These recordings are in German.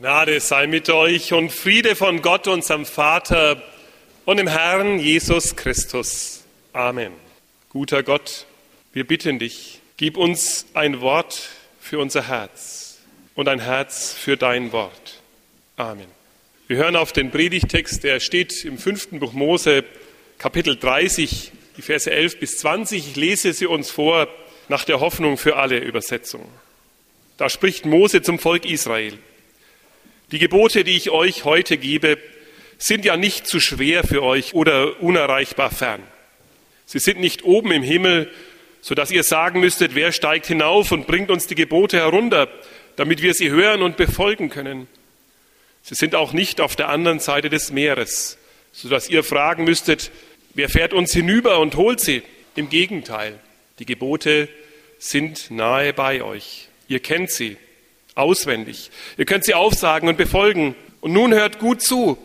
Gnade sei mit euch und Friede von Gott, unserem Vater und dem Herrn Jesus Christus. Amen. Guter Gott, wir bitten dich, gib uns ein Wort für unser Herz und ein Herz für dein Wort. Amen. Wir hören auf den Predigtext, der steht im fünften Buch Mose, Kapitel 30, die Verse 11 bis 20. Ich lese sie uns vor nach der Hoffnung für alle Übersetzung. Da spricht Mose zum Volk Israel. Die Gebote, die ich euch heute gebe, sind ja nicht zu schwer für euch oder unerreichbar fern. Sie sind nicht oben im Himmel, so dass ihr sagen müsstet, wer steigt hinauf und bringt uns die Gebote herunter, damit wir sie hören und befolgen können. Sie sind auch nicht auf der anderen Seite des Meeres, so dass ihr fragen müsstet, wer fährt uns hinüber und holt sie? Im Gegenteil, die Gebote sind nahe bei euch. Ihr kennt sie auswendig. Ihr könnt sie aufsagen und befolgen. Und nun hört gut zu.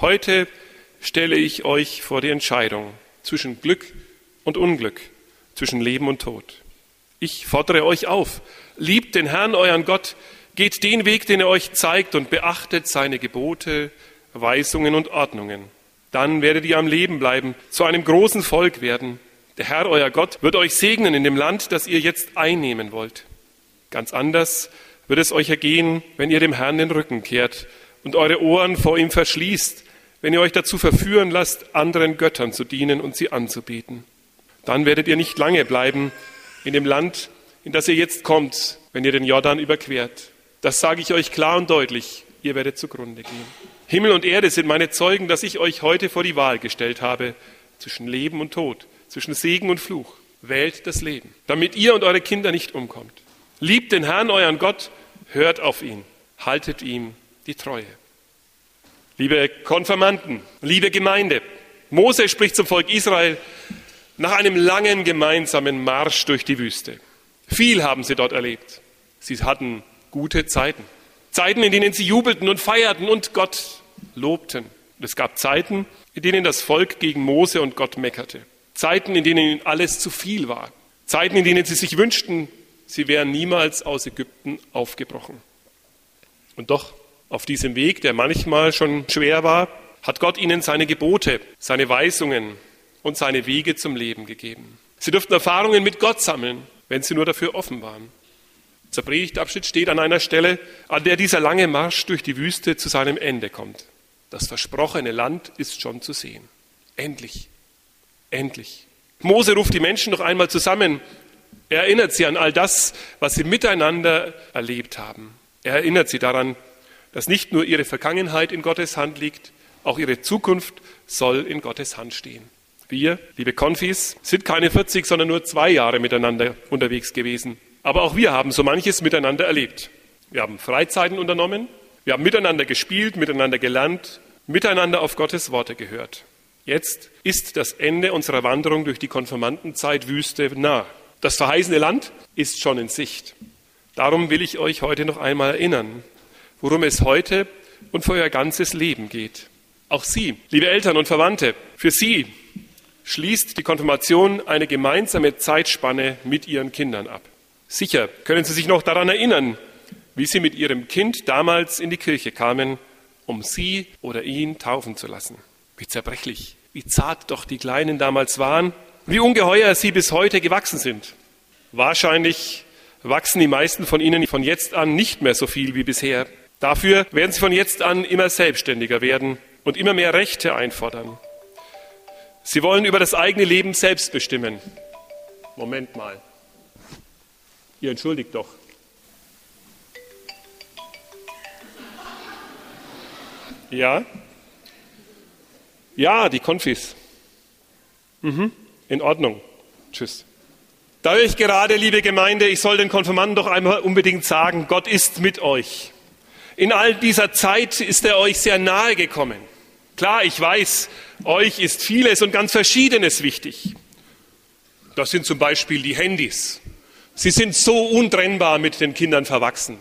Heute stelle ich euch vor die Entscheidung zwischen Glück und Unglück, zwischen Leben und Tod. Ich fordere euch auf, liebt den Herrn, euren Gott, geht den Weg, den er euch zeigt und beachtet seine Gebote, Weisungen und Ordnungen. Dann werdet ihr am Leben bleiben, zu einem großen Volk werden. Der Herr, euer Gott, wird euch segnen in dem Land, das ihr jetzt einnehmen wollt. Ganz anders wird es euch ergehen, wenn ihr dem Herrn den Rücken kehrt und eure Ohren vor ihm verschließt, wenn ihr euch dazu verführen lasst, anderen Göttern zu dienen und sie anzubeten. Dann werdet ihr nicht lange bleiben in dem Land, in das ihr jetzt kommt, wenn ihr den Jordan überquert. Das sage ich euch klar und deutlich, ihr werdet zugrunde gehen. Himmel und Erde sind meine Zeugen, dass ich euch heute vor die Wahl gestellt habe zwischen Leben und Tod, zwischen Segen und Fluch. Wählt das Leben, damit ihr und eure Kinder nicht umkommt. Liebt den Herrn, euren Gott, hört auf ihn, haltet ihm die Treue. Liebe Konfirmanden, liebe Gemeinde, Mose spricht zum Volk Israel nach einem langen gemeinsamen Marsch durch die Wüste. Viel haben sie dort erlebt. Sie hatten gute Zeiten. Zeiten, in denen sie jubelten und feierten und Gott lobten. Und es gab Zeiten, in denen das Volk gegen Mose und Gott meckerte. Zeiten, in denen ihnen alles zu viel war. Zeiten, in denen sie sich wünschten, sie wären niemals aus Ägypten aufgebrochen. Und doch, auf diesem Weg, der manchmal schon schwer war, hat Gott ihnen seine Gebote, seine Weisungen und seine Wege zum Leben gegeben. Sie durften Erfahrungen mit Gott sammeln, wenn sie nur dafür offen waren. Der Predigtabschnitt steht an einer Stelle, an der dieser lange Marsch durch die Wüste zu seinem Ende kommt. Das versprochene Land ist schon zu sehen. Endlich, endlich. Mose ruft die Menschen noch einmal zusammen er erinnert sie an all das, was sie miteinander erlebt haben. Er erinnert sie daran, dass nicht nur ihre Vergangenheit in Gottes Hand liegt, auch ihre Zukunft soll in Gottes Hand stehen. Wir, liebe Konfis, sind keine 40, sondern nur zwei Jahre miteinander unterwegs gewesen. Aber auch wir haben so manches miteinander erlebt. Wir haben Freizeiten unternommen, wir haben miteinander gespielt, miteinander gelernt, miteinander auf Gottes Worte gehört. Jetzt ist das Ende unserer Wanderung durch die Konfirmandenzeit Wüste nah. Das verheißene Land ist schon in Sicht. Darum will ich euch heute noch einmal erinnern, worum es heute und für euer ganzes Leben geht. Auch Sie, liebe Eltern und Verwandte, für Sie schließt die Konfirmation eine gemeinsame Zeitspanne mit Ihren Kindern ab. Sicher können Sie sich noch daran erinnern, wie Sie mit Ihrem Kind damals in die Kirche kamen, um Sie oder ihn taufen zu lassen. Wie zerbrechlich, wie zart doch die Kleinen damals waren wie ungeheuer sie bis heute gewachsen sind. Wahrscheinlich wachsen die meisten von ihnen von jetzt an nicht mehr so viel wie bisher. Dafür werden sie von jetzt an immer selbstständiger werden und immer mehr Rechte einfordern. Sie wollen über das eigene Leben selbst bestimmen. Moment mal. Ihr entschuldigt doch. Ja? Ja, die Konfis. Mhm. In Ordnung. Tschüss. Da höre ich gerade, liebe Gemeinde, ich soll den Konfirmanden doch einmal unbedingt sagen, Gott ist mit euch. In all dieser Zeit ist er euch sehr nahe gekommen. Klar, ich weiß, euch ist vieles und ganz Verschiedenes wichtig. Das sind zum Beispiel die Handys. Sie sind so untrennbar mit den Kindern verwachsen.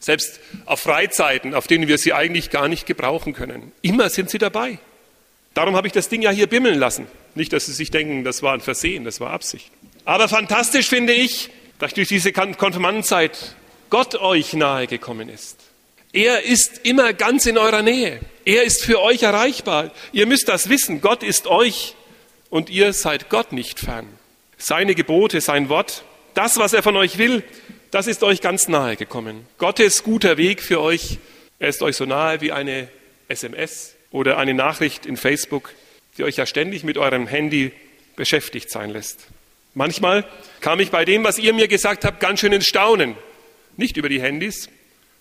Selbst auf Freizeiten, auf denen wir sie eigentlich gar nicht gebrauchen können. Immer sind sie dabei. Darum habe ich das Ding ja hier bimmeln lassen. Nicht, dass Sie sich denken, das war ein Versehen, das war Absicht. Aber fantastisch finde ich, dass durch diese Konfirmandenzeit Gott euch nahe gekommen ist. Er ist immer ganz in eurer Nähe. Er ist für euch erreichbar. Ihr müsst das wissen. Gott ist euch und ihr seid Gott nicht fern. Seine Gebote, sein Wort, das, was er von euch will, das ist euch ganz nahe gekommen. Gottes guter Weg für euch, er ist euch so nahe wie eine SMS oder eine Nachricht in Facebook, die euch ja ständig mit eurem Handy beschäftigt sein lässt. Manchmal kam ich bei dem, was ihr mir gesagt habt, ganz schön ins Staunen. Nicht über die Handys,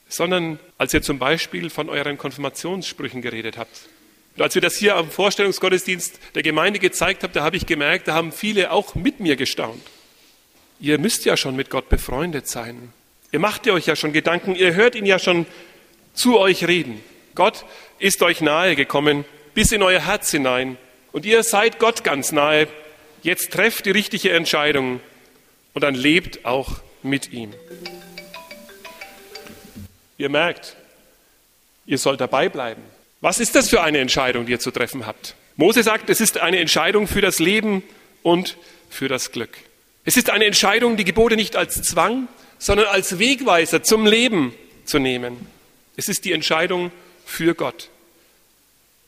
sondern als ihr zum Beispiel von euren Konfirmationssprüchen geredet habt. Und als wir das hier am Vorstellungsgottesdienst der Gemeinde gezeigt haben, da habe ich gemerkt, da haben viele auch mit mir gestaunt. Ihr müsst ja schon mit Gott befreundet sein. Ihr macht ihr euch ja schon Gedanken, ihr hört ihn ja schon zu euch reden. Gott ist euch nahe gekommen, bis in euer Herz hinein. Und ihr seid Gott ganz nahe. Jetzt trefft die richtige Entscheidung und dann lebt auch mit ihm. Ihr merkt, ihr sollt dabei bleiben. Was ist das für eine Entscheidung, die ihr zu treffen habt? Mose sagt, es ist eine Entscheidung für das Leben und für das Glück. Es ist eine Entscheidung, die Gebote nicht als Zwang, sondern als Wegweiser zum Leben zu nehmen. Es ist die Entscheidung für Gott.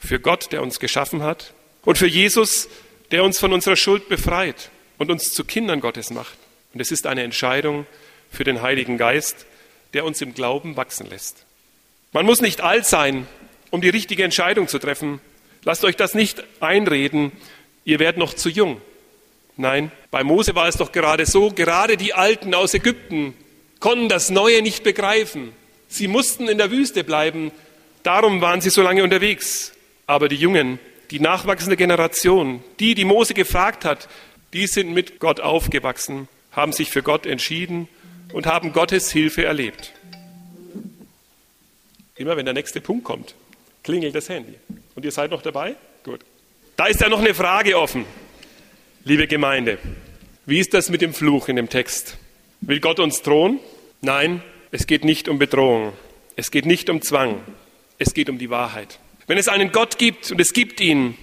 Für Gott, der uns geschaffen hat und für Jesus, der uns von unserer Schuld befreit und uns zu Kindern Gottes macht. Und es ist eine Entscheidung für den Heiligen Geist, der uns im Glauben wachsen lässt. Man muss nicht alt sein, um die richtige Entscheidung zu treffen. Lasst euch das nicht einreden, ihr werdet noch zu jung. Nein, bei Mose war es doch gerade so, gerade die Alten aus Ägypten konnten das Neue nicht begreifen. Sie mussten in der Wüste bleiben, darum waren sie so lange unterwegs. Aber die Jungen, die nachwachsende Generation, die, die Mose gefragt hat, die sind mit Gott aufgewachsen, haben sich für Gott entschieden und haben Gottes Hilfe erlebt. Immer wenn der nächste Punkt kommt, klingelt das Handy. Und ihr seid noch dabei? Gut. Da ist ja noch eine Frage offen, liebe Gemeinde. Wie ist das mit dem Fluch in dem Text? Will Gott uns drohen? Nein, es geht nicht um Bedrohung. Es geht nicht um Zwang. Es geht um die Wahrheit. Wenn es einen Gott gibt und es gibt ihn,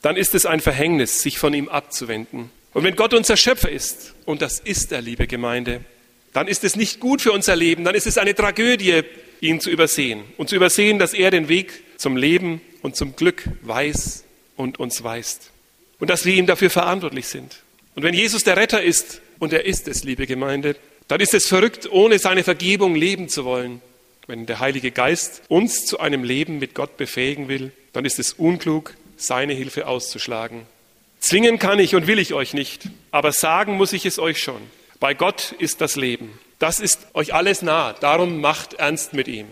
dann ist es ein Verhängnis, sich von ihm abzuwenden. Und wenn Gott unser Schöpfer ist, und das ist er, liebe Gemeinde, dann ist es nicht gut für unser Leben, dann ist es eine Tragödie, ihn zu übersehen und zu übersehen, dass er den Weg zum Leben und zum Glück weiß und uns weist und dass wir ihm dafür verantwortlich sind. Und wenn Jesus der Retter ist, und er ist es, liebe Gemeinde, dann ist es verrückt, ohne seine Vergebung leben zu wollen. Wenn der Heilige Geist uns zu einem Leben mit Gott befähigen will, dann ist es unklug, seine Hilfe auszuschlagen. Zwingen kann ich und will ich euch nicht, aber sagen muss ich es euch schon. Bei Gott ist das Leben. Das ist euch alles nah. Darum macht ernst mit ihm.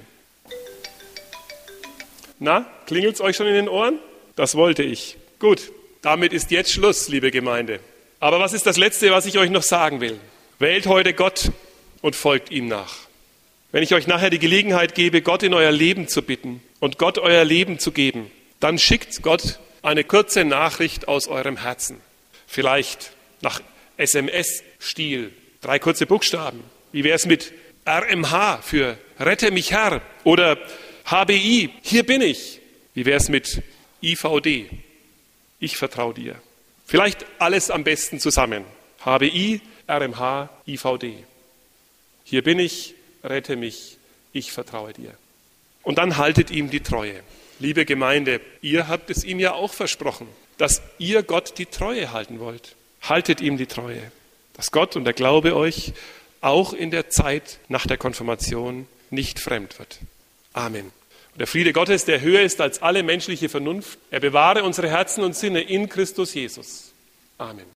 Na, klingelt es euch schon in den Ohren? Das wollte ich. Gut, damit ist jetzt Schluss, liebe Gemeinde. Aber was ist das Letzte, was ich euch noch sagen will? Wählt heute Gott und folgt ihm nach. Wenn ich euch nachher die Gelegenheit gebe, Gott in euer Leben zu bitten und Gott euer Leben zu geben, dann schickt Gott eine kurze Nachricht aus eurem Herzen. Vielleicht nach SMS-Stil Drei kurze Buchstaben. Wie wäre es mit RMH für Rette mich Herr oder HBI, hier bin ich. Wie wäre es mit IVD? Ich vertraue dir. Vielleicht alles am besten zusammen. HBI, RMH, IVD. Hier bin ich, rette mich, ich vertraue dir. Und dann haltet ihm die Treue. Liebe Gemeinde, ihr habt es ihm ja auch versprochen, dass ihr Gott die Treue halten wollt. Haltet ihm die Treue dass Gott und der Glaube euch auch in der Zeit nach der Konfirmation nicht fremd wird. Amen. Und der Friede Gottes, der höher ist als alle menschliche Vernunft, er bewahre unsere Herzen und Sinne in Christus Jesus. Amen.